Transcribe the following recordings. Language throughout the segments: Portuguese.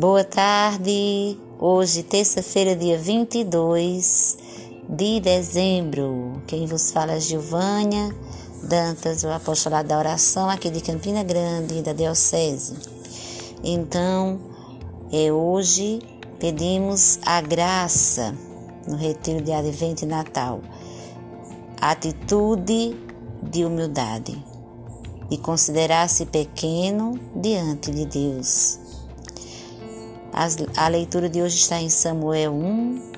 Boa tarde. Hoje, terça-feira, dia 22 de dezembro. Quem vos fala é Gilvânia Dantas, o apostolado da oração aqui de Campina Grande, da Diocese. Então, é hoje pedimos a graça no retiro de Advento e Natal. atitude de humildade e considerar-se pequeno diante de Deus. A leitura de hoje está em Samuel 1,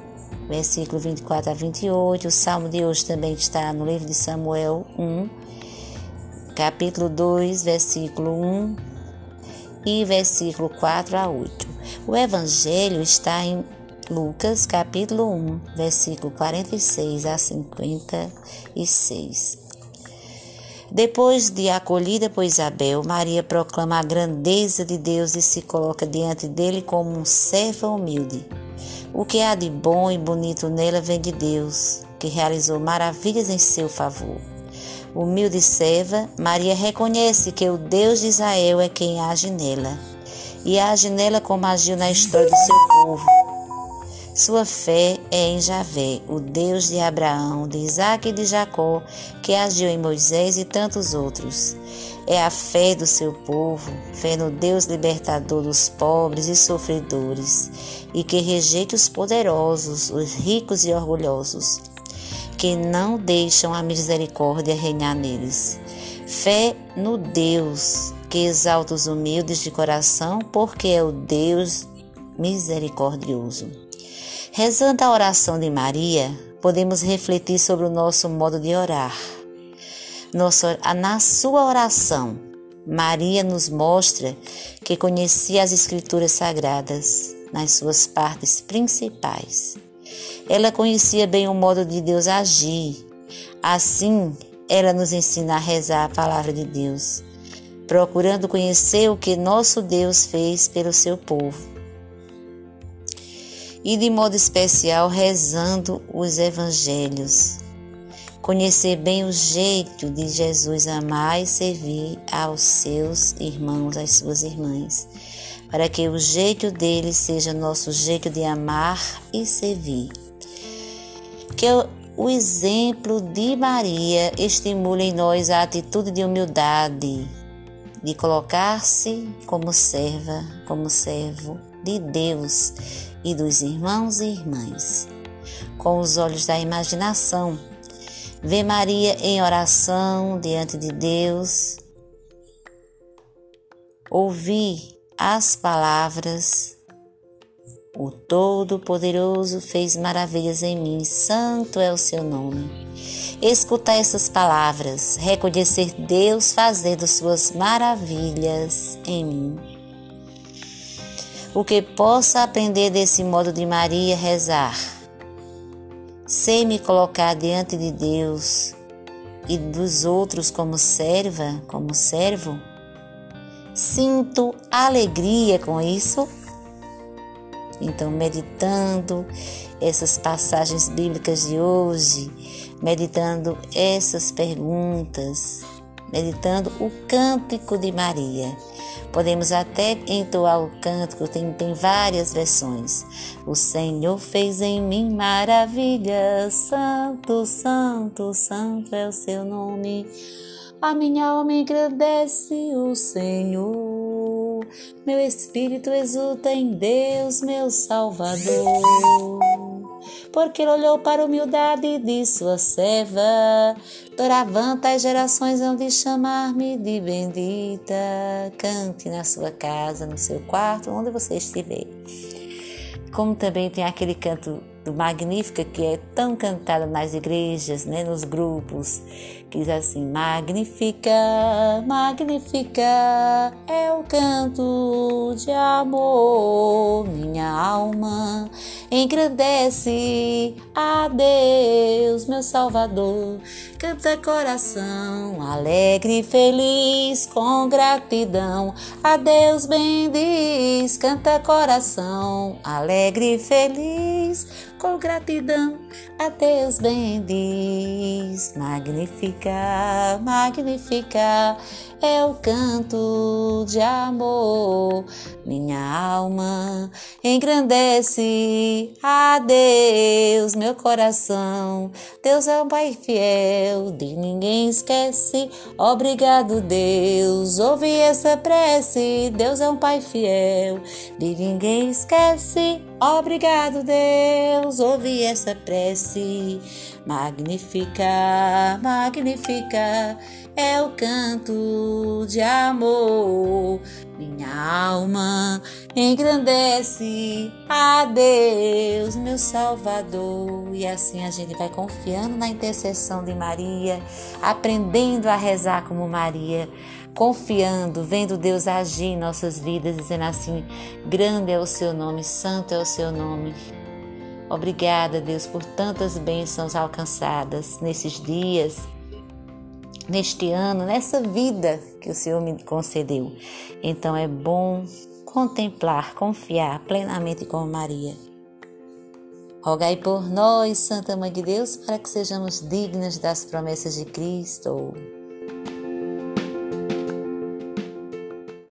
versículo 24 a 28. O salmo de hoje também está no livro de Samuel 1, capítulo 2, versículo 1 e versículo 4 a 8. O evangelho está em Lucas, capítulo 1, versículo 46 a 56. Depois de acolhida por Isabel, Maria proclama a grandeza de Deus e se coloca diante dele como um servo humilde. O que há de bom e bonito nela vem de Deus, que realizou maravilhas em seu favor. Humilde serva, Maria reconhece que o Deus de Israel é quem age nela, e age nela como agiu na história do seu povo sua fé é em Javé, o Deus de Abraão, de Isaac e de Jacó, que agiu em Moisés e tantos outros. É a fé do seu povo, fé no Deus libertador dos pobres e sofredores, e que rejeita os poderosos, os ricos e orgulhosos, que não deixam a misericórdia reinar neles. Fé no Deus que exalta os humildes de coração, porque é o Deus misericordioso. Rezando a oração de Maria, podemos refletir sobre o nosso modo de orar. Nossa, na sua oração, Maria nos mostra que conhecia as Escrituras Sagradas nas suas partes principais. Ela conhecia bem o modo de Deus agir. Assim, ela nos ensina a rezar a palavra de Deus, procurando conhecer o que nosso Deus fez pelo seu povo e de modo especial rezando os evangelhos. Conhecer bem o jeito de Jesus amar e servir aos seus irmãos, às suas irmãs, para que o jeito dele seja nosso jeito de amar e servir. Que o exemplo de Maria estimule em nós a atitude de humildade, de colocar-se como serva, como servo de Deus e dos irmãos e irmãs. Com os olhos da imaginação, vê Maria em oração diante de Deus, ouvir as palavras o Todo-Poderoso fez maravilhas em mim, santo é o seu nome. Escutar essas palavras, reconhecer Deus fazendo suas maravilhas em mim o que possa aprender desse modo de Maria rezar. Sei me colocar diante de Deus e dos outros como serva, como servo. Sinto alegria com isso. Então, meditando essas passagens bíblicas de hoje, meditando essas perguntas, meditando o cântico de Maria. Podemos até entoar o cântico, tem, tem várias versões. O Senhor fez em mim maravilhas, santo, santo, santo é o seu nome. A minha alma engrandece o Senhor, meu espírito exulta em Deus, meu Salvador porque ele olhou para a humildade de sua serva. Doravanta as gerações hão de chamar-me de bendita. Cante na sua casa, no seu quarto, onde você estiver. Como também tem aquele canto do Magnífica, que é tão cantado nas igrejas, né, nos grupos, que diz assim: Magnífica, magnífica é o canto de amor, minha alma engrandece a Deus, meu Salvador. Canta coração, alegre e feliz, com gratidão. A Deus bendiz. Canta coração, alegre e feliz, com gratidão. A Deus bendiz. Magnificar, magnificar é o canto de amor. Minha alma engrandece a Deus, meu coração. Deus é um Pai fiel, de ninguém esquece. Obrigado, Deus, ouve essa prece. Deus é um Pai fiel, de ninguém esquece. Obrigado, Deus, ouve essa prece. Magnifica, magnifica é o canto de amor. Minha alma engrandece a Deus, meu Salvador. E assim a gente vai confiando na intercessão de Maria, aprendendo a rezar como Maria, confiando, vendo Deus agir em nossas vidas, dizendo assim: grande é o seu nome, santo é o seu nome. Obrigada, Deus, por tantas bênçãos alcançadas nesses dias neste ano, nessa vida que o Senhor me concedeu. Então é bom contemplar, confiar plenamente com Maria. Rogai por nós, Santa Mãe de Deus, para que sejamos dignas das promessas de Cristo.